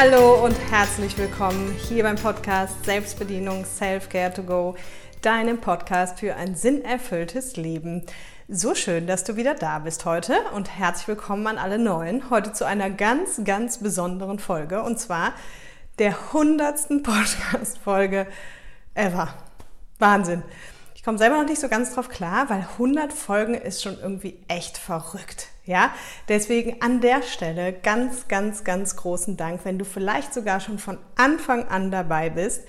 Hallo und herzlich willkommen hier beim Podcast Selbstbedienung Self-Care to Go, deinem Podcast für ein sinnerfülltes Leben. So schön, dass du wieder da bist heute und herzlich willkommen an alle Neuen. Heute zu einer ganz, ganz besonderen Folge und zwar der hundertsten Podcast-Folge ever. Wahnsinn. Ich komme selber noch nicht so ganz drauf klar, weil 100 Folgen ist schon irgendwie echt verrückt. Ja, deswegen an der Stelle ganz, ganz, ganz großen Dank, wenn du vielleicht sogar schon von Anfang an dabei bist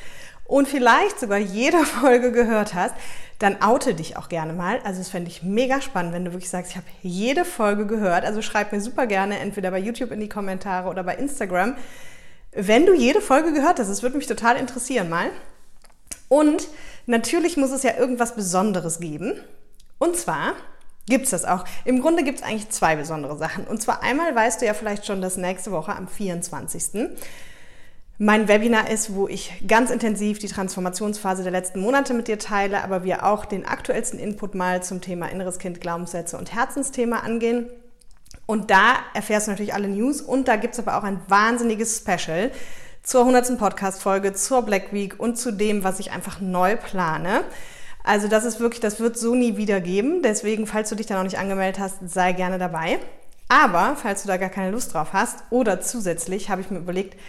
und vielleicht sogar jede Folge gehört hast, dann oute dich auch gerne mal. Also das fände ich mega spannend, wenn du wirklich sagst, ich habe jede Folge gehört. Also schreib mir super gerne entweder bei YouTube in die Kommentare oder bei Instagram, wenn du jede Folge gehört hast. Es würde mich total interessieren mal. Und natürlich muss es ja irgendwas Besonderes geben. Und zwar gibt es das auch. Im Grunde gibt es eigentlich zwei besondere Sachen. Und zwar einmal weißt du ja vielleicht schon, dass nächste Woche am 24. mein Webinar ist, wo ich ganz intensiv die Transformationsphase der letzten Monate mit dir teile, aber wir auch den aktuellsten Input mal zum Thema inneres Kind, Glaubenssätze und Herzensthema angehen. Und da erfährst du natürlich alle News und da gibt es aber auch ein wahnsinniges Special zur 100. Podcast-Folge, zur Black Week und zu dem, was ich einfach neu plane. Also das ist wirklich, das wird so nie wieder geben. Deswegen, falls du dich da noch nicht angemeldet hast, sei gerne dabei. Aber falls du da gar keine Lust drauf hast oder zusätzlich habe ich mir überlegt,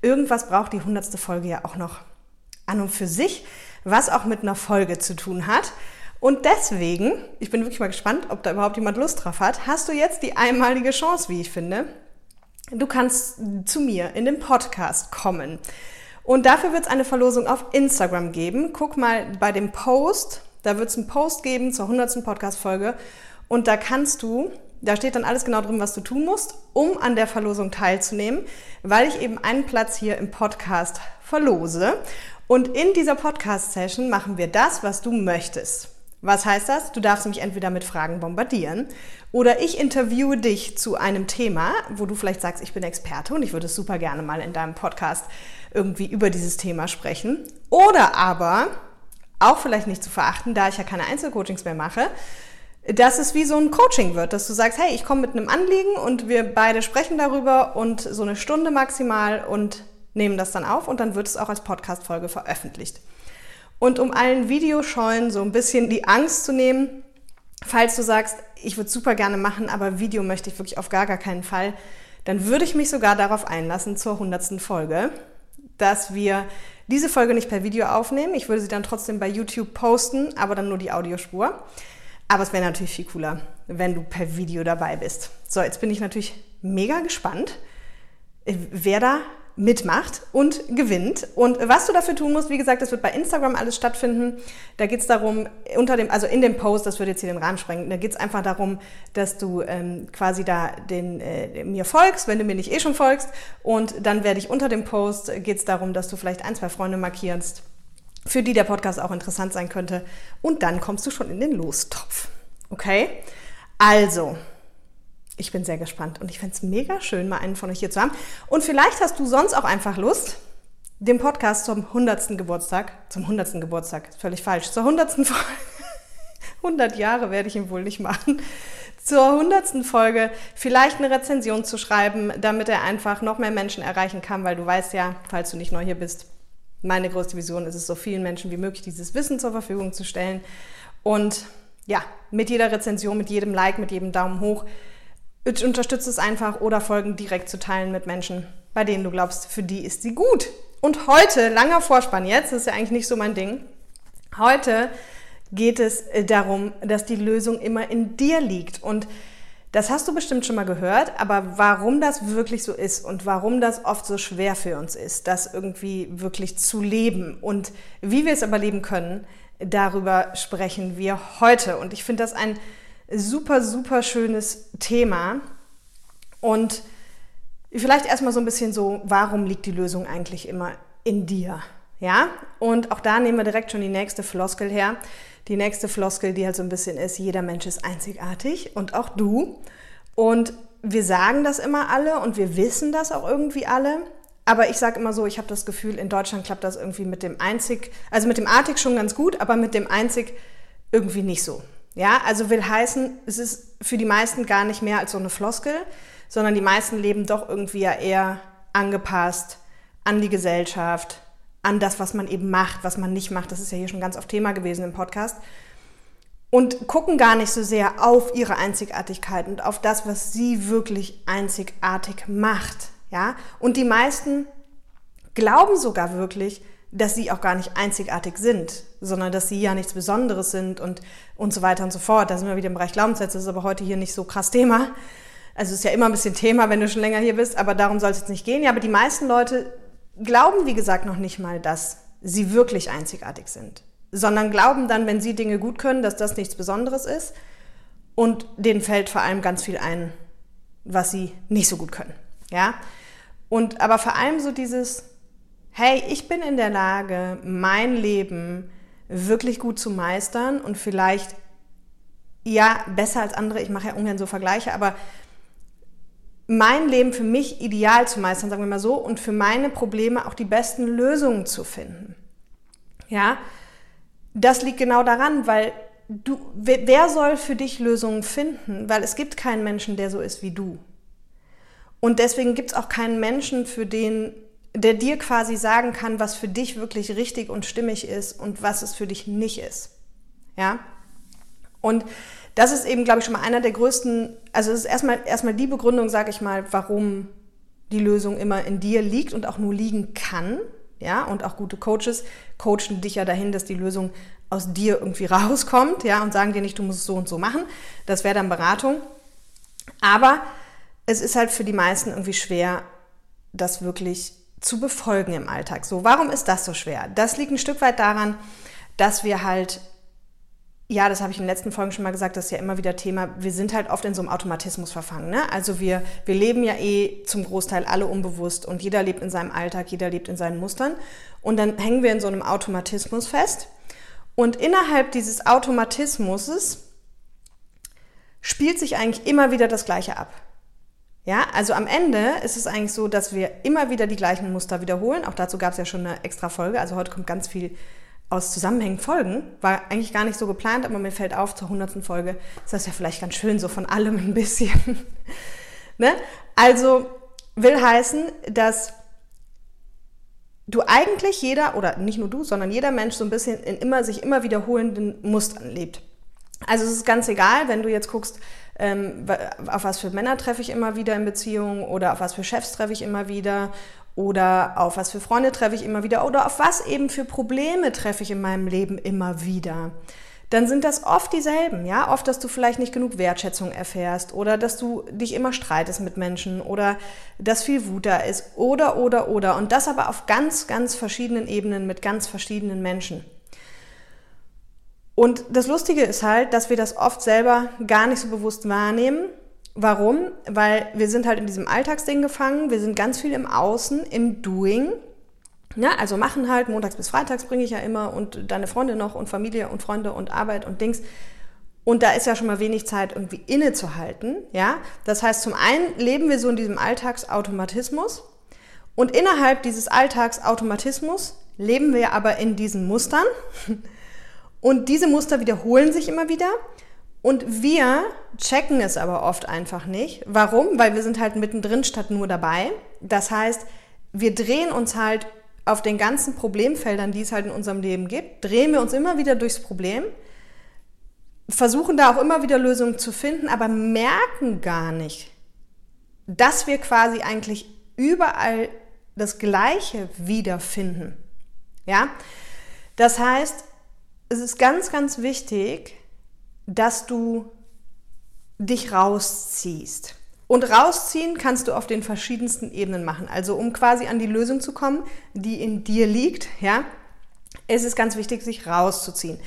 irgendwas braucht die hundertste Folge ja auch noch an und für sich, was auch mit einer Folge zu tun hat. Und deswegen, ich bin wirklich mal gespannt, ob da überhaupt jemand Lust drauf hat, hast du jetzt die einmalige Chance, wie ich finde. Du kannst zu mir in den Podcast kommen. Und dafür wird es eine Verlosung auf Instagram geben. Guck mal bei dem Post, da wird es einen Post geben zur 100. Podcast-Folge. Und da kannst du, da steht dann alles genau drin, was du tun musst, um an der Verlosung teilzunehmen, weil ich eben einen Platz hier im Podcast verlose. Und in dieser Podcast-Session machen wir das, was du möchtest. Was heißt das? Du darfst mich entweder mit Fragen bombardieren oder ich interviewe dich zu einem Thema, wo du vielleicht sagst, ich bin Experte und ich würde es super gerne mal in deinem Podcast irgendwie über dieses Thema sprechen. Oder aber, auch vielleicht nicht zu verachten, da ich ja keine Einzelcoachings mehr mache, dass es wie so ein Coaching wird, dass du sagst, hey, ich komme mit einem Anliegen und wir beide sprechen darüber und so eine Stunde maximal und nehmen das dann auf und dann wird es auch als Podcast-Folge veröffentlicht. Und um allen Videoscheuen so ein bisschen die Angst zu nehmen, falls du sagst, ich würde super gerne machen, aber Video möchte ich wirklich auf gar, gar keinen Fall, dann würde ich mich sogar darauf einlassen zur hundertsten Folge, dass wir diese Folge nicht per Video aufnehmen. Ich würde sie dann trotzdem bei YouTube posten, aber dann nur die Audiospur. Aber es wäre natürlich viel cooler, wenn du per Video dabei bist. So, jetzt bin ich natürlich mega gespannt, wer da mitmacht und gewinnt. Und was du dafür tun musst, wie gesagt, das wird bei Instagram alles stattfinden. Da geht es darum, unter dem, also in dem Post, das würde jetzt hier den Rahmen sprengen, da geht es einfach darum, dass du ähm, quasi da den, äh, mir folgst, wenn du mir nicht eh schon folgst. Und dann werde ich unter dem Post, geht es darum, dass du vielleicht ein, zwei Freunde markierst, für die der Podcast auch interessant sein könnte. Und dann kommst du schon in den Lostopf. Okay? Also, ich bin sehr gespannt und ich fände es mega schön, mal einen von euch hier zu haben. Und vielleicht hast du sonst auch einfach Lust, den Podcast zum 100. Geburtstag, zum 100. Geburtstag, völlig falsch, zur 100. Folge, 100 Jahre werde ich ihn wohl nicht machen, zur 100. Folge vielleicht eine Rezension zu schreiben, damit er einfach noch mehr Menschen erreichen kann, weil du weißt ja, falls du nicht neu hier bist, meine größte Vision ist es, so vielen Menschen wie möglich dieses Wissen zur Verfügung zu stellen. Und ja, mit jeder Rezension, mit jedem Like, mit jedem Daumen hoch unterstützt es einfach oder Folgen direkt zu teilen mit Menschen, bei denen du glaubst, für die ist sie gut. Und heute, langer Vorspann jetzt, das ist ja eigentlich nicht so mein Ding, heute geht es äh, darum, dass die Lösung immer in dir liegt. Und das hast du bestimmt schon mal gehört, aber warum das wirklich so ist und warum das oft so schwer für uns ist, das irgendwie wirklich zu leben und wie wir es aber leben können, darüber sprechen wir heute. Und ich finde das ein super, super schönes Thema. Und vielleicht erstmal so ein bisschen so, warum liegt die Lösung eigentlich immer in dir? Ja, und auch da nehmen wir direkt schon die nächste Floskel her. Die nächste Floskel, die halt so ein bisschen ist, jeder Mensch ist einzigartig und auch du. Und wir sagen das immer alle und wir wissen das auch irgendwie alle. Aber ich sage immer so, ich habe das Gefühl, in Deutschland klappt das irgendwie mit dem Einzig, also mit dem Artig schon ganz gut, aber mit dem Einzig irgendwie nicht so. Ja, also will heißen, es ist für die meisten gar nicht mehr als so eine Floskel, sondern die meisten leben doch irgendwie ja eher angepasst an die Gesellschaft, an das, was man eben macht, was man nicht macht. Das ist ja hier schon ganz oft Thema gewesen im Podcast. Und gucken gar nicht so sehr auf ihre Einzigartigkeit und auf das, was sie wirklich einzigartig macht. Ja? Und die meisten glauben sogar wirklich, dass sie auch gar nicht einzigartig sind, sondern dass sie ja nichts Besonderes sind und, und so weiter und so fort. Da sind wir wieder im Bereich Glaubenssätze, das ist aber heute hier nicht so krass Thema. Also es ist ja immer ein bisschen Thema, wenn du schon länger hier bist, aber darum soll es jetzt nicht gehen. Ja, aber die meisten Leute glauben, wie gesagt, noch nicht mal, dass sie wirklich einzigartig sind, sondern glauben dann, wenn sie Dinge gut können, dass das nichts Besonderes ist und denen fällt vor allem ganz viel ein, was sie nicht so gut können. Ja? Und aber vor allem so dieses, hey, ich bin in der Lage, mein Leben wirklich gut zu meistern und vielleicht, ja, besser als andere, ich mache ja ungern so Vergleiche, aber mein Leben für mich ideal zu meistern, sagen wir mal so, und für meine Probleme auch die besten Lösungen zu finden. Ja, das liegt genau daran, weil du, wer soll für dich Lösungen finden? Weil es gibt keinen Menschen, der so ist wie du. Und deswegen gibt es auch keinen Menschen, für den, der dir quasi sagen kann, was für dich wirklich richtig und stimmig ist und was es für dich nicht ist. Ja? Und das ist eben, glaube ich, schon mal einer der größten, also es ist erstmal, erstmal die Begründung, sage ich mal, warum die Lösung immer in dir liegt und auch nur liegen kann. Ja, und auch gute Coaches coachen dich ja dahin, dass die Lösung aus dir irgendwie rauskommt, ja, und sagen dir nicht, du musst es so und so machen. Das wäre dann Beratung. Aber es ist halt für die meisten irgendwie schwer, das wirklich zu befolgen im Alltag. So, warum ist das so schwer? Das liegt ein Stück weit daran, dass wir halt ja, das habe ich in den letzten Folgen schon mal gesagt, das ist ja immer wieder Thema. Wir sind halt oft in so einem Automatismus verfangen. Ne? Also wir, wir leben ja eh zum Großteil alle unbewusst und jeder lebt in seinem Alltag, jeder lebt in seinen Mustern. Und dann hängen wir in so einem Automatismus fest. Und innerhalb dieses Automatismus spielt sich eigentlich immer wieder das Gleiche ab. Ja, also am Ende ist es eigentlich so, dass wir immer wieder die gleichen Muster wiederholen. Auch dazu gab es ja schon eine extra Folge. Also heute kommt ganz viel aus Zusammenhängen folgen. War eigentlich gar nicht so geplant, aber mir fällt auf, zur hundertsten Folge ist das ja vielleicht ganz schön, so von allem ein bisschen. ne? Also will heißen, dass du eigentlich jeder, oder nicht nur du, sondern jeder Mensch so ein bisschen in immer sich immer wiederholenden Mustern lebt. Also es ist ganz egal, wenn du jetzt guckst, ähm, auf was für Männer treffe ich immer wieder in Beziehungen oder auf was für Chefs treffe ich immer wieder oder auf was für Freunde treffe ich immer wieder oder auf was eben für Probleme treffe ich in meinem Leben immer wieder. Dann sind das oft dieselben, ja, oft, dass du vielleicht nicht genug Wertschätzung erfährst oder dass du dich immer streitest mit Menschen oder dass viel Wut da ist oder oder oder und das aber auf ganz ganz verschiedenen Ebenen mit ganz verschiedenen Menschen. Und das Lustige ist halt, dass wir das oft selber gar nicht so bewusst wahrnehmen Warum? Weil wir sind halt in diesem Alltagsding gefangen, wir sind ganz viel im Außen, im Doing. Ja, also machen halt, montags bis freitags bringe ich ja immer und deine Freunde noch und Familie und Freunde und Arbeit und Dings. Und da ist ja schon mal wenig Zeit, irgendwie innezuhalten. Ja? Das heißt, zum einen leben wir so in diesem Alltagsautomatismus und innerhalb dieses Alltagsautomatismus leben wir aber in diesen Mustern. Und diese Muster wiederholen sich immer wieder. Und wir checken es aber oft einfach nicht. Warum? Weil wir sind halt mittendrin statt nur dabei. Das heißt, wir drehen uns halt auf den ganzen Problemfeldern, die es halt in unserem Leben gibt, drehen wir uns immer wieder durchs Problem, versuchen da auch immer wieder Lösungen zu finden, aber merken gar nicht, dass wir quasi eigentlich überall das Gleiche wiederfinden. Ja? Das heißt, es ist ganz, ganz wichtig, dass du dich rausziehst. Und rausziehen kannst du auf den verschiedensten Ebenen machen. Also um quasi an die Lösung zu kommen, die in dir liegt, ja, ist es ganz wichtig, sich rauszuziehen.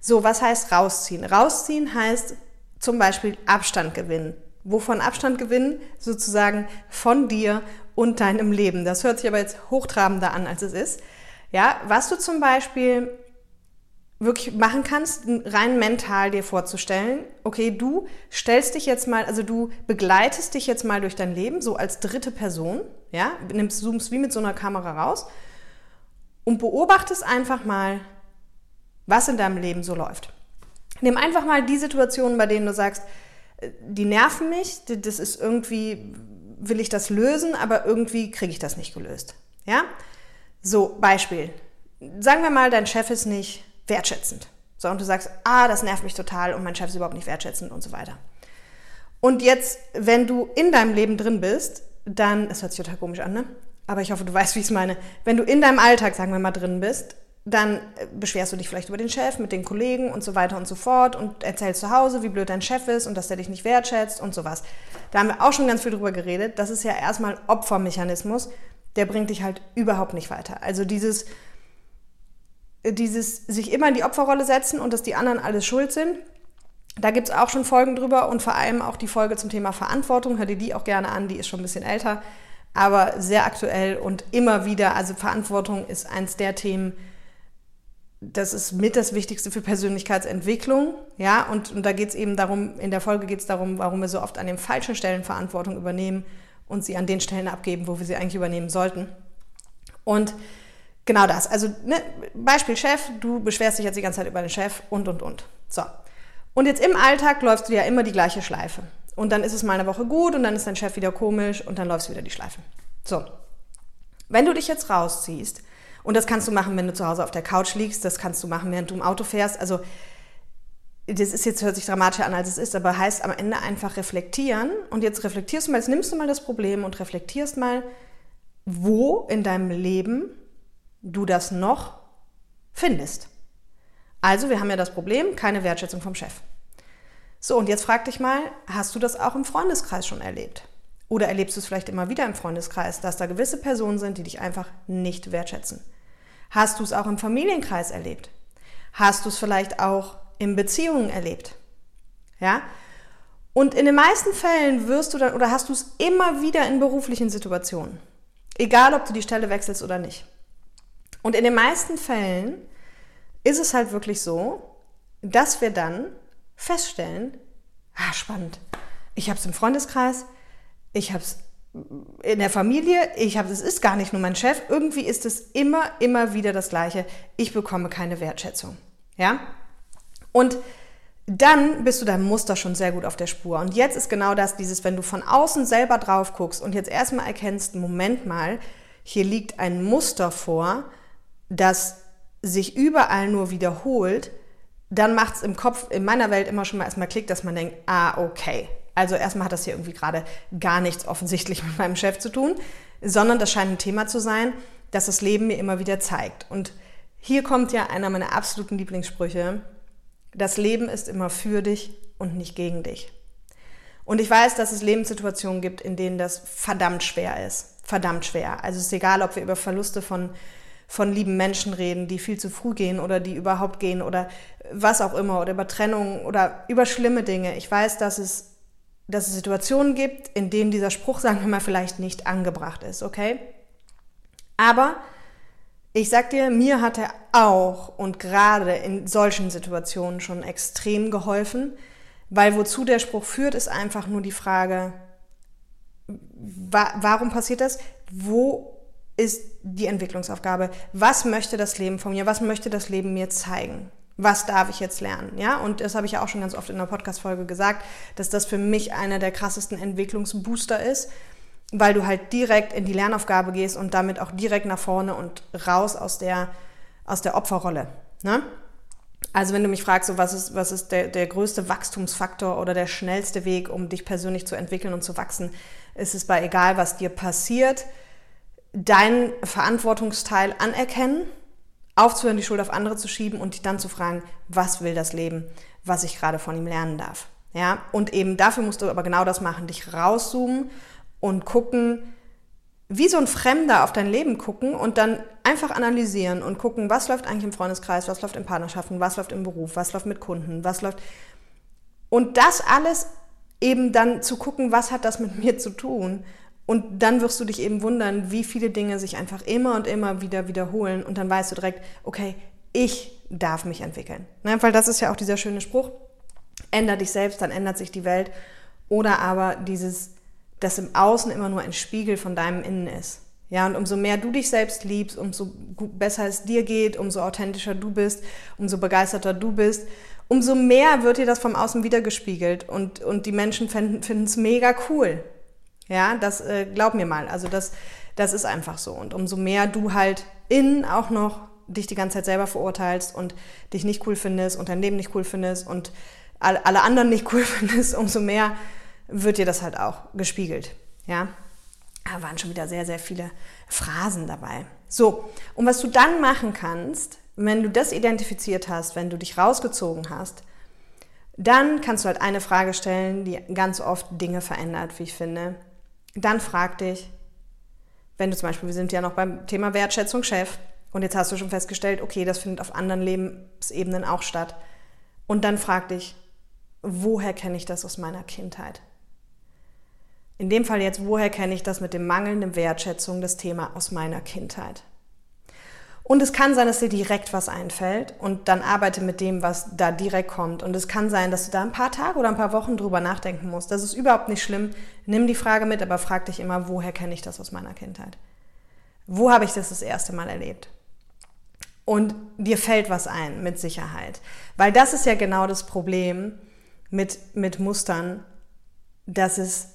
So, was heißt rausziehen? Rausziehen heißt zum Beispiel Abstand gewinnen. Wovon Abstand gewinnen? Sozusagen von dir und deinem Leben. Das hört sich aber jetzt hochtrabender an, als es ist. Ja, was du zum Beispiel wirklich machen kannst, rein mental dir vorzustellen, okay, du stellst dich jetzt mal, also du begleitest dich jetzt mal durch dein Leben, so als dritte Person, ja, nimmst, zoomst wie mit so einer Kamera raus und beobachtest einfach mal, was in deinem Leben so läuft. Nimm einfach mal die Situationen, bei denen du sagst, äh, die nerven mich, das ist irgendwie, will ich das lösen, aber irgendwie kriege ich das nicht gelöst. Ja? So, Beispiel. Sagen wir mal, dein Chef ist nicht wertschätzend. So, und du sagst, ah, das nervt mich total und mein Chef ist überhaupt nicht wertschätzend und so weiter. Und jetzt, wenn du in deinem Leben drin bist, dann, es hört sich total komisch an, ne? Aber ich hoffe, du weißt, wie ich es meine. Wenn du in deinem Alltag, sagen wir mal, drin bist, dann äh, beschwerst du dich vielleicht über den Chef, mit den Kollegen und so weiter und so fort und erzählst zu Hause, wie blöd dein Chef ist und dass der dich nicht wertschätzt und sowas. Da haben wir auch schon ganz viel drüber geredet. Das ist ja erstmal Opfermechanismus. Der bringt dich halt überhaupt nicht weiter. Also dieses, dieses sich immer in die Opferrolle setzen und dass die anderen alles schuld sind. Da gibt es auch schon Folgen drüber und vor allem auch die Folge zum Thema Verantwortung. Hör dir die auch gerne an, die ist schon ein bisschen älter, aber sehr aktuell und immer wieder. Also Verantwortung ist eins der Themen, das ist mit das Wichtigste für Persönlichkeitsentwicklung. Ja, und, und da geht es eben darum, in der Folge geht es darum, warum wir so oft an den falschen Stellen Verantwortung übernehmen und sie an den Stellen abgeben, wo wir sie eigentlich übernehmen sollten. Und Genau das. Also ne, Beispiel Chef, du beschwerst dich jetzt die ganze Zeit über den Chef und, und, und. So. Und jetzt im Alltag läufst du ja immer die gleiche Schleife. Und dann ist es mal eine Woche gut und dann ist dein Chef wieder komisch und dann läufst du wieder die Schleife. So. Wenn du dich jetzt rausziehst, und das kannst du machen, wenn du zu Hause auf der Couch liegst, das kannst du machen, während du im Auto fährst. Also, das ist jetzt, hört sich dramatischer an, als es ist, aber heißt am Ende einfach reflektieren. Und jetzt reflektierst du mal, jetzt nimmst du mal das Problem und reflektierst mal, wo in deinem Leben du das noch findest. Also, wir haben ja das Problem, keine Wertschätzung vom Chef. So, und jetzt frag dich mal, hast du das auch im Freundeskreis schon erlebt? Oder erlebst du es vielleicht immer wieder im Freundeskreis, dass da gewisse Personen sind, die dich einfach nicht wertschätzen? Hast du es auch im Familienkreis erlebt? Hast du es vielleicht auch in Beziehungen erlebt? Ja? Und in den meisten Fällen wirst du dann oder hast du es immer wieder in beruflichen Situationen. Egal, ob du die Stelle wechselst oder nicht. Und in den meisten Fällen ist es halt wirklich so, dass wir dann feststellen, ah, spannend, ich habe es im Freundeskreis, ich habe es in der Familie, ich habe es ist gar nicht nur mein Chef, irgendwie ist es immer, immer wieder das Gleiche. Ich bekomme keine Wertschätzung. Ja? Und dann bist du deinem Muster schon sehr gut auf der Spur. Und jetzt ist genau das, dieses, wenn du von außen selber drauf guckst und jetzt erstmal erkennst, Moment mal, hier liegt ein Muster vor, das sich überall nur wiederholt, dann macht es im Kopf, in meiner Welt immer schon mal erstmal Klick, dass man denkt, ah, okay. Also erstmal hat das hier irgendwie gerade gar nichts offensichtlich mit meinem Chef zu tun, sondern das scheint ein Thema zu sein, das das Leben mir immer wieder zeigt. Und hier kommt ja einer meiner absoluten Lieblingssprüche. Das Leben ist immer für dich und nicht gegen dich. Und ich weiß, dass es Lebenssituationen gibt, in denen das verdammt schwer ist. Verdammt schwer. Also es ist egal, ob wir über Verluste von von lieben Menschen reden, die viel zu früh gehen oder die überhaupt gehen oder was auch immer oder über Trennung oder über schlimme Dinge. Ich weiß, dass es, dass es Situationen gibt, in denen dieser Spruch, sagen wir mal, vielleicht nicht angebracht ist, okay? Aber ich sag dir, mir hat er auch und gerade in solchen Situationen schon extrem geholfen, weil wozu der Spruch führt, ist einfach nur die Frage, wa warum passiert das? Wo ist die Entwicklungsaufgabe. Was möchte das Leben von mir? Was möchte das Leben mir zeigen? Was darf ich jetzt lernen? Ja, und das habe ich ja auch schon ganz oft in der Podcast-Folge gesagt, dass das für mich einer der krassesten Entwicklungsbooster ist, weil du halt direkt in die Lernaufgabe gehst und damit auch direkt nach vorne und raus aus der, aus der Opferrolle. Ne? Also wenn du mich fragst, so was ist, was ist der, der größte Wachstumsfaktor oder der schnellste Weg, um dich persönlich zu entwickeln und zu wachsen, ist es bei egal, was dir passiert, deinen Verantwortungsteil anerkennen, aufzuhören, die Schuld auf andere zu schieben und dich dann zu fragen, was will das Leben, was ich gerade von ihm lernen darf. Ja, und eben dafür musst du aber genau das machen, dich rauszoomen und gucken, wie so ein Fremder auf dein Leben gucken und dann einfach analysieren und gucken, was läuft eigentlich im Freundeskreis, was läuft in Partnerschaften, was läuft im Beruf, was läuft mit Kunden, was läuft. Und das alles eben dann zu gucken, was hat das mit mir zu tun und dann wirst du dich eben wundern, wie viele Dinge sich einfach immer und immer wieder wiederholen. Und dann weißt du direkt, okay, ich darf mich entwickeln. Ne? Weil das ist ja auch dieser schöne Spruch. Änder dich selbst, dann ändert sich die Welt. Oder aber dieses, dass im Außen immer nur ein Spiegel von deinem Innen ist. Ja, und umso mehr du dich selbst liebst, umso besser es dir geht, umso authentischer du bist, umso begeisterter du bist, umso mehr wird dir das vom Außen wiedergespiegelt und, und die Menschen finden es mega cool. Ja, das äh, glaub mir mal. Also das, das ist einfach so. Und umso mehr du halt innen auch noch dich die ganze Zeit selber verurteilst und dich nicht cool findest und dein Leben nicht cool findest und alle anderen nicht cool findest, umso mehr wird dir das halt auch gespiegelt. Ja, da waren schon wieder sehr, sehr viele Phrasen dabei. So, und was du dann machen kannst, wenn du das identifiziert hast, wenn du dich rausgezogen hast, dann kannst du halt eine Frage stellen, die ganz oft Dinge verändert, wie ich finde. Dann frag dich, wenn du zum Beispiel, wir sind ja noch beim Thema Wertschätzung Chef und jetzt hast du schon festgestellt, okay, das findet auf anderen Lebensebenen auch statt. Und dann frag dich, woher kenne ich das aus meiner Kindheit? In dem Fall jetzt, woher kenne ich das mit dem mangelnden Wertschätzung, das Thema aus meiner Kindheit? Und es kann sein, dass dir direkt was einfällt und dann arbeite mit dem, was da direkt kommt. Und es kann sein, dass du da ein paar Tage oder ein paar Wochen drüber nachdenken musst. Das ist überhaupt nicht schlimm. Nimm die Frage mit, aber frag dich immer, woher kenne ich das aus meiner Kindheit? Wo habe ich das das erste Mal erlebt? Und dir fällt was ein, mit Sicherheit. Weil das ist ja genau das Problem mit, mit Mustern, dass es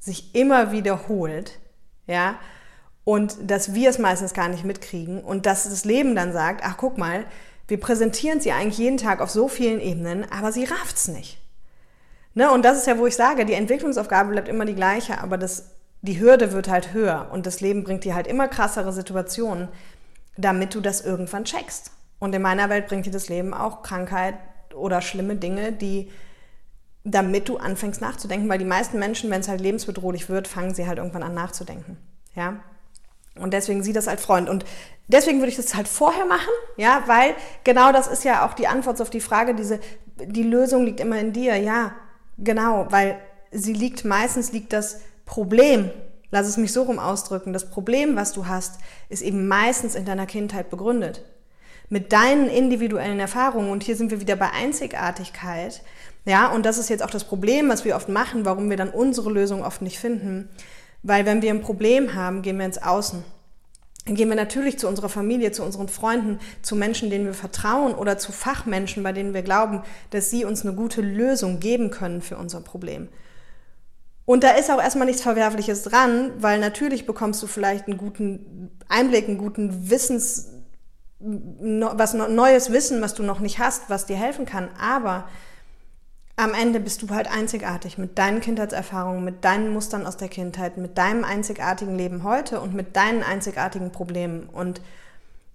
sich immer wiederholt, ja, und dass wir es meistens gar nicht mitkriegen und dass das Leben dann sagt, ach guck mal, wir präsentieren sie eigentlich jeden Tag auf so vielen Ebenen, aber sie rafft's nicht. Ne? Und das ist ja, wo ich sage, die Entwicklungsaufgabe bleibt immer die gleiche, aber das, die Hürde wird halt höher und das Leben bringt dir halt immer krassere Situationen, damit du das irgendwann checkst. Und in meiner Welt bringt dir das Leben auch Krankheit oder schlimme Dinge, die damit du anfängst nachzudenken, weil die meisten Menschen, wenn es halt lebensbedrohlich wird, fangen sie halt irgendwann an nachzudenken. Ja. Und deswegen sieh das als Freund. Und deswegen würde ich das halt vorher machen, ja, weil genau das ist ja auch die Antwort auf die Frage, diese, die Lösung liegt immer in dir, ja, genau, weil sie liegt, meistens liegt das Problem, lass es mich so rum ausdrücken, das Problem, was du hast, ist eben meistens in deiner Kindheit begründet. Mit deinen individuellen Erfahrungen, und hier sind wir wieder bei Einzigartigkeit, ja, und das ist jetzt auch das Problem, was wir oft machen, warum wir dann unsere Lösung oft nicht finden. Weil wenn wir ein Problem haben, gehen wir ins Außen. Dann gehen wir natürlich zu unserer Familie, zu unseren Freunden, zu Menschen, denen wir vertrauen oder zu Fachmenschen, bei denen wir glauben, dass sie uns eine gute Lösung geben können für unser Problem. Und da ist auch erstmal nichts Verwerfliches dran, weil natürlich bekommst du vielleicht einen guten Einblick, einen guten Wissens, was neues Wissen, was du noch nicht hast, was dir helfen kann. Aber am Ende bist du halt einzigartig mit deinen Kindheitserfahrungen, mit deinen Mustern aus der Kindheit, mit deinem einzigartigen Leben heute und mit deinen einzigartigen Problemen. Und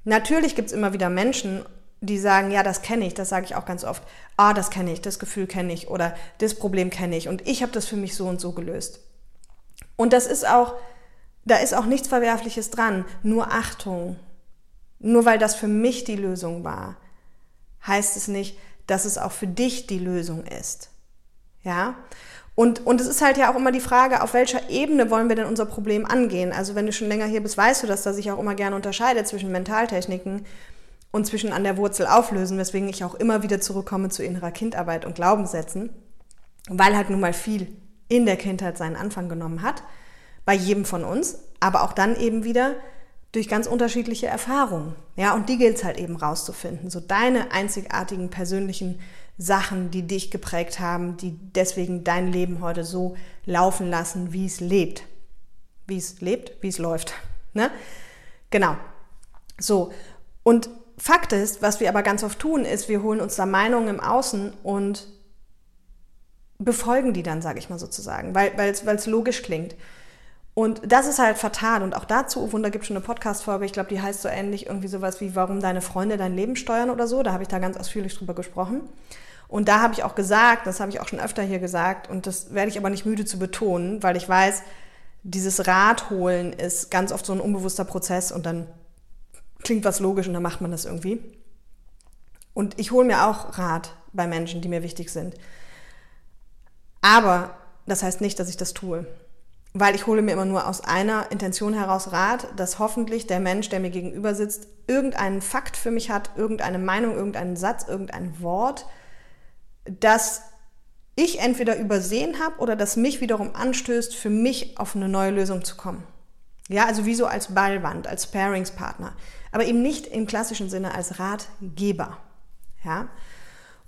natürlich gibt es immer wieder Menschen, die sagen, ja, das kenne ich, das sage ich auch ganz oft, ah, das kenne ich, das Gefühl kenne ich oder das Problem kenne ich und ich habe das für mich so und so gelöst. Und das ist auch, da ist auch nichts Verwerfliches dran, nur Achtung. Nur weil das für mich die Lösung war, heißt es nicht, dass es auch für dich die Lösung ist. Ja? Und, und es ist halt ja auch immer die Frage, auf welcher Ebene wollen wir denn unser Problem angehen? Also wenn du schon länger hier bist, weißt du, dass da sich auch immer gerne unterscheidet zwischen Mentaltechniken und zwischen an der Wurzel auflösen, weswegen ich auch immer wieder zurückkomme zu innerer Kindarbeit und Glaubenssätzen, weil halt nun mal viel in der Kindheit seinen Anfang genommen hat, bei jedem von uns, aber auch dann eben wieder durch ganz unterschiedliche Erfahrungen. Ja, und die gilt es halt eben rauszufinden. So deine einzigartigen persönlichen Sachen, die dich geprägt haben, die deswegen dein Leben heute so laufen lassen, wie es lebt. Wie es lebt, wie es läuft. Ne? Genau. So. Und Fakt ist, was wir aber ganz oft tun, ist, wir holen uns da Meinungen im Außen und befolgen die dann, sage ich mal sozusagen, weil es logisch klingt. Und das ist halt fatal. Und auch dazu, oh Wunder, gibt schon eine Podcast-Folge, ich glaube, die heißt so ähnlich irgendwie sowas wie, warum deine Freunde dein Leben steuern oder so. Da habe ich da ganz ausführlich drüber gesprochen. Und da habe ich auch gesagt, das habe ich auch schon öfter hier gesagt, und das werde ich aber nicht müde zu betonen, weil ich weiß, dieses Rat holen ist ganz oft so ein unbewusster Prozess und dann klingt was logisch und dann macht man das irgendwie. Und ich hole mir auch Rat bei Menschen, die mir wichtig sind. Aber das heißt nicht, dass ich das tue weil ich hole mir immer nur aus einer Intention heraus Rat, dass hoffentlich der Mensch, der mir gegenüber sitzt, irgendeinen Fakt für mich hat, irgendeine Meinung, irgendeinen Satz, irgendein Wort, das ich entweder übersehen habe oder das mich wiederum anstößt, für mich auf eine neue Lösung zu kommen. Ja, also wie so als Ballwand, als Paringspartner, aber eben nicht im klassischen Sinne als Ratgeber. Ja?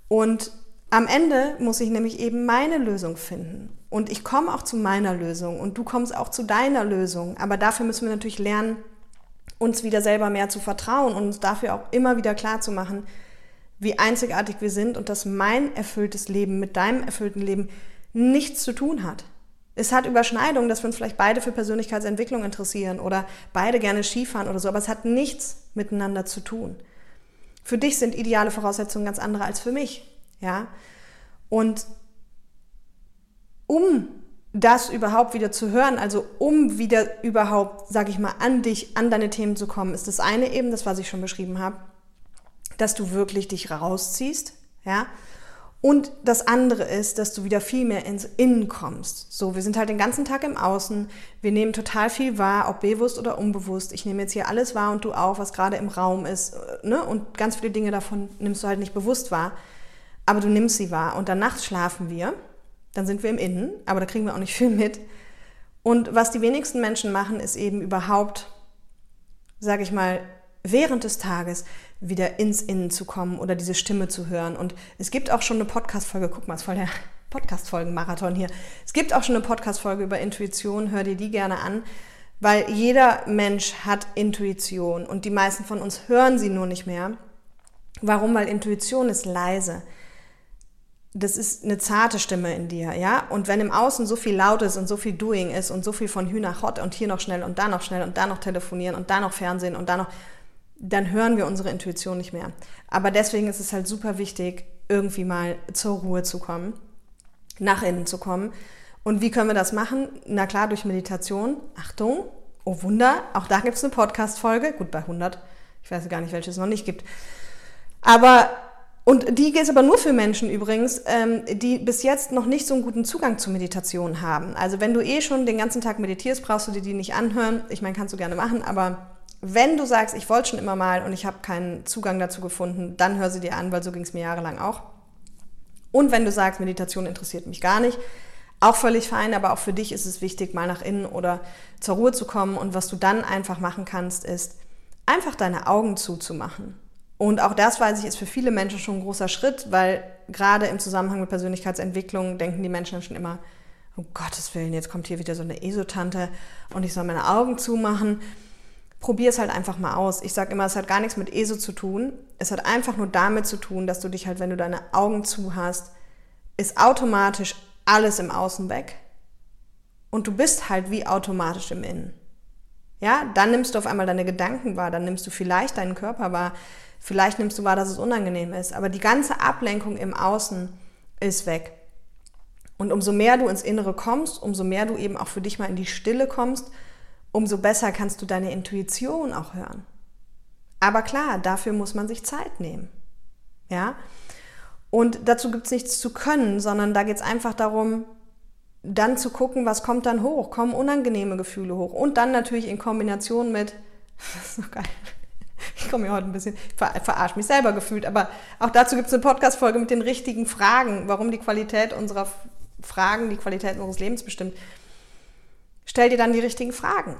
Und am Ende muss ich nämlich eben meine Lösung finden. Und ich komme auch zu meiner Lösung und du kommst auch zu deiner Lösung. Aber dafür müssen wir natürlich lernen, uns wieder selber mehr zu vertrauen und uns dafür auch immer wieder klar zu machen, wie einzigartig wir sind und dass mein erfülltes Leben mit deinem erfüllten Leben nichts zu tun hat. Es hat Überschneidungen, dass wir uns vielleicht beide für Persönlichkeitsentwicklung interessieren oder beide gerne Skifahren oder so, aber es hat nichts miteinander zu tun. Für dich sind ideale Voraussetzungen ganz andere als für mich. Ja? Und um das überhaupt wieder zu hören, also um wieder überhaupt, sag ich mal, an dich, an deine Themen zu kommen, ist das eine eben, das was ich schon beschrieben habe, dass du wirklich dich rausziehst, ja. Und das andere ist, dass du wieder viel mehr ins Innen kommst. So, wir sind halt den ganzen Tag im Außen. Wir nehmen total viel wahr, ob bewusst oder unbewusst. Ich nehme jetzt hier alles wahr und du auch, was gerade im Raum ist. Ne? Und ganz viele Dinge davon nimmst du halt nicht bewusst wahr aber du nimmst sie wahr. Und dann nachts schlafen wir, dann sind wir im Innen, aber da kriegen wir auch nicht viel mit. Und was die wenigsten Menschen machen, ist eben überhaupt, sage ich mal, während des Tages wieder ins Innen zu kommen oder diese Stimme zu hören. Und es gibt auch schon eine Podcast-Folge, guck mal, es ist voll der Podcast-Folgen-Marathon hier. Es gibt auch schon eine Podcast-Folge über Intuition, hör dir die gerne an, weil jeder Mensch hat Intuition und die meisten von uns hören sie nur nicht mehr. Warum? Weil Intuition ist leise das ist eine zarte Stimme in dir, ja? Und wenn im Außen so viel laut ist und so viel Doing ist und so viel von Hühner hot und hier noch schnell und da noch schnell und da noch telefonieren und da noch Fernsehen und da noch, dann hören wir unsere Intuition nicht mehr. Aber deswegen ist es halt super wichtig, irgendwie mal zur Ruhe zu kommen, nach innen zu kommen. Und wie können wir das machen? Na klar, durch Meditation. Achtung, oh Wunder, auch da gibt es eine Podcast-Folge, gut bei 100. Ich weiß gar nicht, welche es noch nicht gibt. Aber und die gilt aber nur für Menschen übrigens, ähm, die bis jetzt noch nicht so einen guten Zugang zur Meditation haben. Also wenn du eh schon den ganzen Tag meditierst, brauchst du dir die nicht anhören. Ich meine, kannst du gerne machen, aber wenn du sagst, ich wollte schon immer mal und ich habe keinen Zugang dazu gefunden, dann hör sie dir an, weil so ging es mir jahrelang auch. Und wenn du sagst, Meditation interessiert mich gar nicht, auch völlig fein, aber auch für dich ist es wichtig, mal nach innen oder zur Ruhe zu kommen. Und was du dann einfach machen kannst, ist einfach deine Augen zuzumachen und auch das, weiß ich, ist für viele Menschen schon ein großer Schritt, weil gerade im Zusammenhang mit Persönlichkeitsentwicklung denken die Menschen schon immer, um Gottes Willen, jetzt kommt hier wieder so eine Esotante und ich soll meine Augen zumachen. Probier es halt einfach mal aus. Ich sage immer, es hat gar nichts mit ESO zu tun. Es hat einfach nur damit zu tun, dass du dich halt, wenn du deine Augen zu hast, ist automatisch alles im Außen weg. Und du bist halt wie automatisch im Innen. Ja, dann nimmst du auf einmal deine Gedanken wahr, dann nimmst du vielleicht deinen Körper wahr, Vielleicht nimmst du wahr, dass es unangenehm ist, aber die ganze Ablenkung im Außen ist weg. Und umso mehr du ins Innere kommst, umso mehr du eben auch für dich mal in die Stille kommst, umso besser kannst du deine Intuition auch hören. Aber klar, dafür muss man sich Zeit nehmen. Ja? Und dazu gibt es nichts zu können, sondern da geht es einfach darum, dann zu gucken, was kommt dann hoch. Kommen unangenehme Gefühle hoch. Und dann natürlich in Kombination mit, das ist so geil, ich komme mir heute ein bisschen, ver, verarsche mich selber gefühlt, aber auch dazu gibt es eine Podcast-Folge mit den richtigen Fragen, warum die Qualität unserer Fragen die Qualität unseres Lebens bestimmt. Stell dir dann die richtigen Fragen.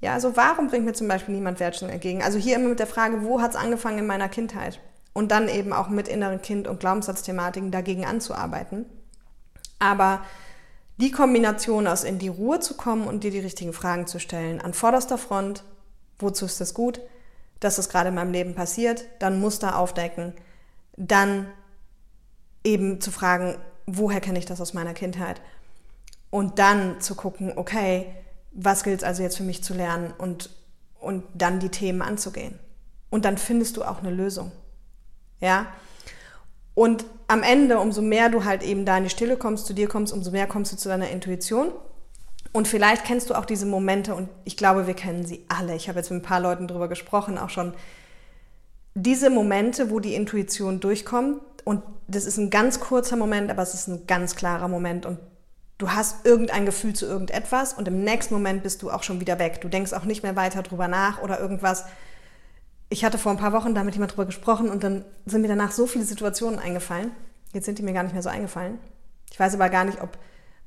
Ja, also warum bringt mir zum Beispiel niemand Wertschätzung entgegen? Also hier immer mit der Frage, wo hat es angefangen in meiner Kindheit? Und dann eben auch mit inneren Kind- und Glaubenssatzthematiken dagegen anzuarbeiten. Aber die Kombination aus in die Ruhe zu kommen und dir die richtigen Fragen zu stellen, an vorderster Front, wozu ist das gut? dass das gerade in meinem Leben passiert, dann Muster aufdecken, dann eben zu fragen, woher kenne ich das aus meiner Kindheit? Und dann zu gucken, okay, was gilt es also jetzt für mich zu lernen und, und dann die Themen anzugehen. Und dann findest du auch eine Lösung. Ja? Und am Ende, umso mehr du halt eben da in die Stille kommst, zu dir kommst, umso mehr kommst du zu deiner Intuition und vielleicht kennst du auch diese Momente und ich glaube, wir kennen sie alle. Ich habe jetzt mit ein paar Leuten darüber gesprochen, auch schon. Diese Momente, wo die Intuition durchkommt und das ist ein ganz kurzer Moment, aber es ist ein ganz klarer Moment und du hast irgendein Gefühl zu irgendetwas und im nächsten Moment bist du auch schon wieder weg. Du denkst auch nicht mehr weiter drüber nach oder irgendwas. Ich hatte vor ein paar Wochen da mit jemand drüber gesprochen und dann sind mir danach so viele Situationen eingefallen. Jetzt sind die mir gar nicht mehr so eingefallen. Ich weiß aber gar nicht, ob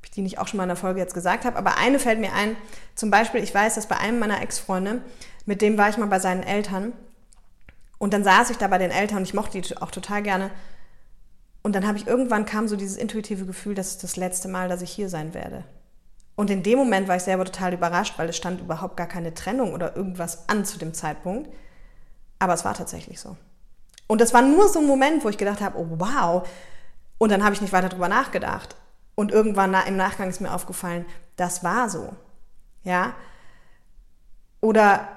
ich die nicht auch schon mal in der Folge jetzt gesagt habe, aber eine fällt mir ein. Zum Beispiel, ich weiß, dass bei einem meiner Ex-Freunde, mit dem war ich mal bei seinen Eltern und dann saß ich da bei den Eltern und ich mochte die auch total gerne. Und dann habe ich irgendwann kam so dieses intuitive Gefühl, das ist das letzte Mal, dass ich hier sein werde. Und in dem Moment war ich selber total überrascht, weil es stand überhaupt gar keine Trennung oder irgendwas an zu dem Zeitpunkt. Aber es war tatsächlich so. Und das war nur so ein Moment, wo ich gedacht habe, oh wow. Und dann habe ich nicht weiter drüber nachgedacht. Und irgendwann im Nachgang ist mir aufgefallen, das war so. Ja. Oder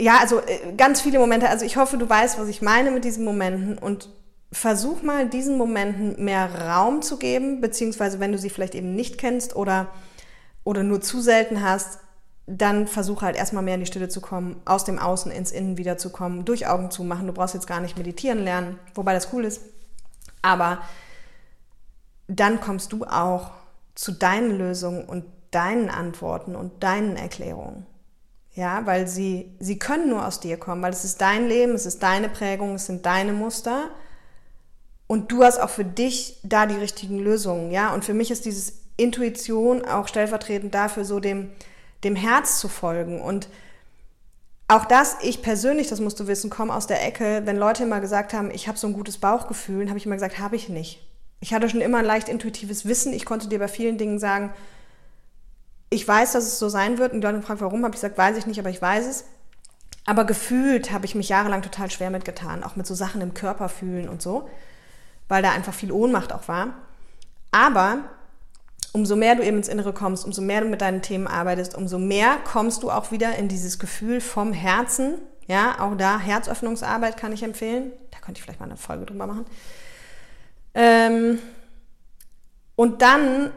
ja, also äh, ganz viele Momente. Also ich hoffe, du weißt, was ich meine mit diesen Momenten und versuch mal diesen Momenten mehr Raum zu geben, beziehungsweise wenn du sie vielleicht eben nicht kennst oder, oder nur zu selten hast, dann versuche halt erstmal mehr in die Stille zu kommen, aus dem Außen ins Innen wieder zu kommen, durch Augen zu machen. Du brauchst jetzt gar nicht meditieren lernen, wobei das cool ist. Aber dann kommst du auch zu deinen Lösungen und deinen Antworten und deinen Erklärungen. Ja, weil sie, sie können nur aus dir kommen, weil es ist dein Leben, es ist deine Prägung, es sind deine Muster. Und du hast auch für dich da die richtigen Lösungen. Ja, und für mich ist dieses Intuition auch stellvertretend dafür, so dem, dem Herz zu folgen. Und auch das, ich persönlich, das musst du wissen, komme aus der Ecke, wenn Leute immer gesagt haben, ich habe so ein gutes Bauchgefühl, habe ich immer gesagt, habe ich nicht. Ich hatte schon immer ein leicht intuitives Wissen. Ich konnte dir bei vielen Dingen sagen, ich weiß, dass es so sein wird. Und die Leute fragen, warum, habe ich gesagt, weiß ich nicht, aber ich weiß es. Aber gefühlt habe ich mich jahrelang total schwer mitgetan, auch mit so Sachen im Körper fühlen und so, weil da einfach viel Ohnmacht auch war. Aber umso mehr du eben ins Innere kommst, umso mehr du mit deinen Themen arbeitest, umso mehr kommst du auch wieder in dieses Gefühl vom Herzen. Ja, auch da Herzöffnungsarbeit kann ich empfehlen. Da könnte ich vielleicht mal eine Folge drüber machen. Ähm, und dann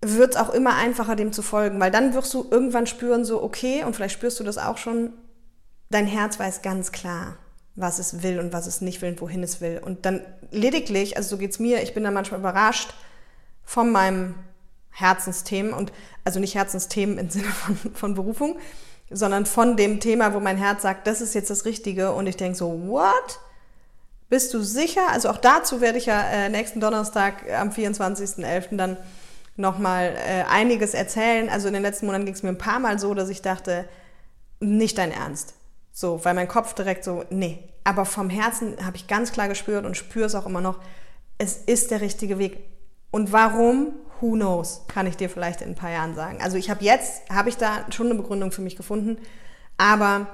wird es auch immer einfacher, dem zu folgen, weil dann wirst du irgendwann spüren, so, okay, und vielleicht spürst du das auch schon, dein Herz weiß ganz klar, was es will und was es nicht will und wohin es will. Und dann lediglich, also so geht es mir, ich bin dann manchmal überrascht von meinem Herzensthemen und also nicht Herzensthemen im Sinne von, von Berufung, sondern von dem Thema, wo mein Herz sagt, das ist jetzt das Richtige und ich denke so, what? Bist du sicher? Also auch dazu werde ich ja äh, nächsten Donnerstag am 24.11. dann nochmal äh, einiges erzählen. Also in den letzten Monaten ging es mir ein paar Mal so, dass ich dachte, nicht dein Ernst. So, weil mein Kopf direkt so, nee. Aber vom Herzen habe ich ganz klar gespürt und spüre es auch immer noch, es ist der richtige Weg. Und warum? Who knows? Kann ich dir vielleicht in ein paar Jahren sagen. Also ich habe jetzt, habe ich da schon eine Begründung für mich gefunden, aber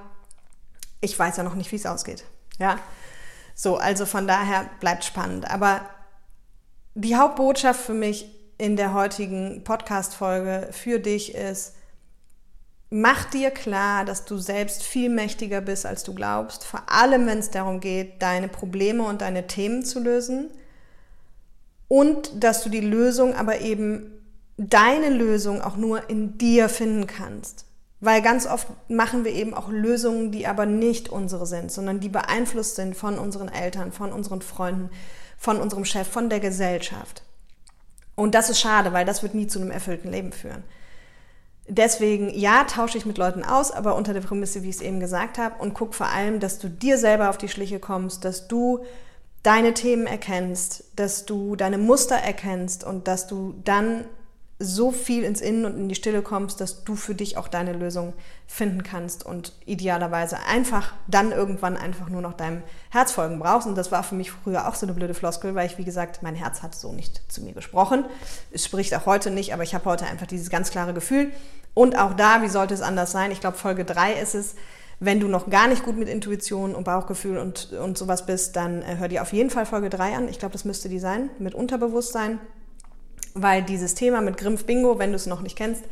ich weiß ja noch nicht, wie es ausgeht. Ja. So, also von daher bleibt spannend. Aber die Hauptbotschaft für mich in der heutigen Podcast-Folge für dich ist, mach dir klar, dass du selbst viel mächtiger bist, als du glaubst. Vor allem, wenn es darum geht, deine Probleme und deine Themen zu lösen. Und dass du die Lösung aber eben, deine Lösung auch nur in dir finden kannst. Weil ganz oft machen wir eben auch Lösungen, die aber nicht unsere sind, sondern die beeinflusst sind von unseren Eltern, von unseren Freunden, von unserem Chef, von der Gesellschaft. Und das ist schade, weil das wird nie zu einem erfüllten Leben führen. Deswegen, ja, tausche ich mit Leuten aus, aber unter der Prämisse, wie ich es eben gesagt habe, und guck vor allem, dass du dir selber auf die Schliche kommst, dass du deine Themen erkennst, dass du deine Muster erkennst und dass du dann so viel ins Innen und in die Stille kommst, dass du für dich auch deine Lösung finden kannst und idealerweise einfach dann irgendwann einfach nur noch deinem Herz folgen brauchst. Und das war für mich früher auch so eine blöde Floskel, weil ich, wie gesagt, mein Herz hat so nicht zu mir gesprochen. Es spricht auch heute nicht, aber ich habe heute einfach dieses ganz klare Gefühl. Und auch da, wie sollte es anders sein? Ich glaube, Folge 3 ist es. Wenn du noch gar nicht gut mit Intuition und Bauchgefühl und, und sowas bist, dann äh, hör dir auf jeden Fall Folge 3 an. Ich glaube, das müsste die sein, mit Unterbewusstsein weil dieses Thema mit Grimpf Bingo, wenn du es noch nicht kennst,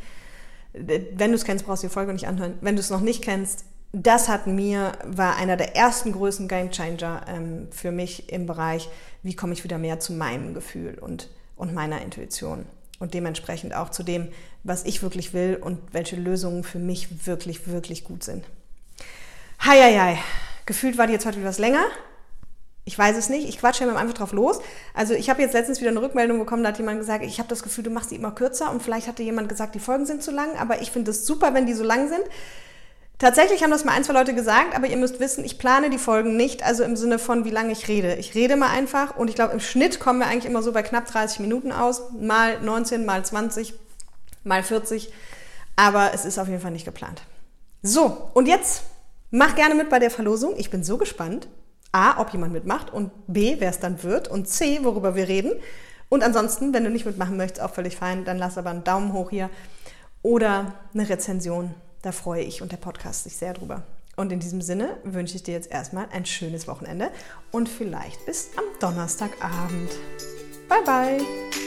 wenn du es kennst, brauchst du die Folge nicht anhören. Wenn du es noch nicht kennst, das hat mir, war einer der ersten größten Gamechanger ähm, für mich im Bereich, wie komme ich wieder mehr zu meinem Gefühl und, und meiner Intuition. Und dementsprechend auch zu dem, was ich wirklich will und welche Lösungen für mich wirklich, wirklich gut sind. Heieiei, gefühlt war die jetzt heute etwas länger. Ich weiß es nicht. Ich quatsche ja einfach drauf los. Also ich habe jetzt letztens wieder eine Rückmeldung bekommen, da hat jemand gesagt, ich habe das Gefühl, du machst die immer kürzer und vielleicht hatte jemand gesagt, die Folgen sind zu lang, aber ich finde es super, wenn die so lang sind. Tatsächlich haben das mal ein, zwei Leute gesagt, aber ihr müsst wissen, ich plane die Folgen nicht, also im Sinne von, wie lange ich rede. Ich rede mal einfach und ich glaube, im Schnitt kommen wir eigentlich immer so bei knapp 30 Minuten aus. Mal 19, mal 20, mal 40. Aber es ist auf jeden Fall nicht geplant. So, und jetzt mach gerne mit bei der Verlosung. Ich bin so gespannt. A, ob jemand mitmacht und B, wer es dann wird und C, worüber wir reden. Und ansonsten, wenn du nicht mitmachen möchtest, auch völlig fein, dann lass aber einen Daumen hoch hier oder eine Rezension. Da freue ich und der Podcast sich sehr drüber. Und in diesem Sinne wünsche ich dir jetzt erstmal ein schönes Wochenende und vielleicht bis am Donnerstagabend. Bye bye!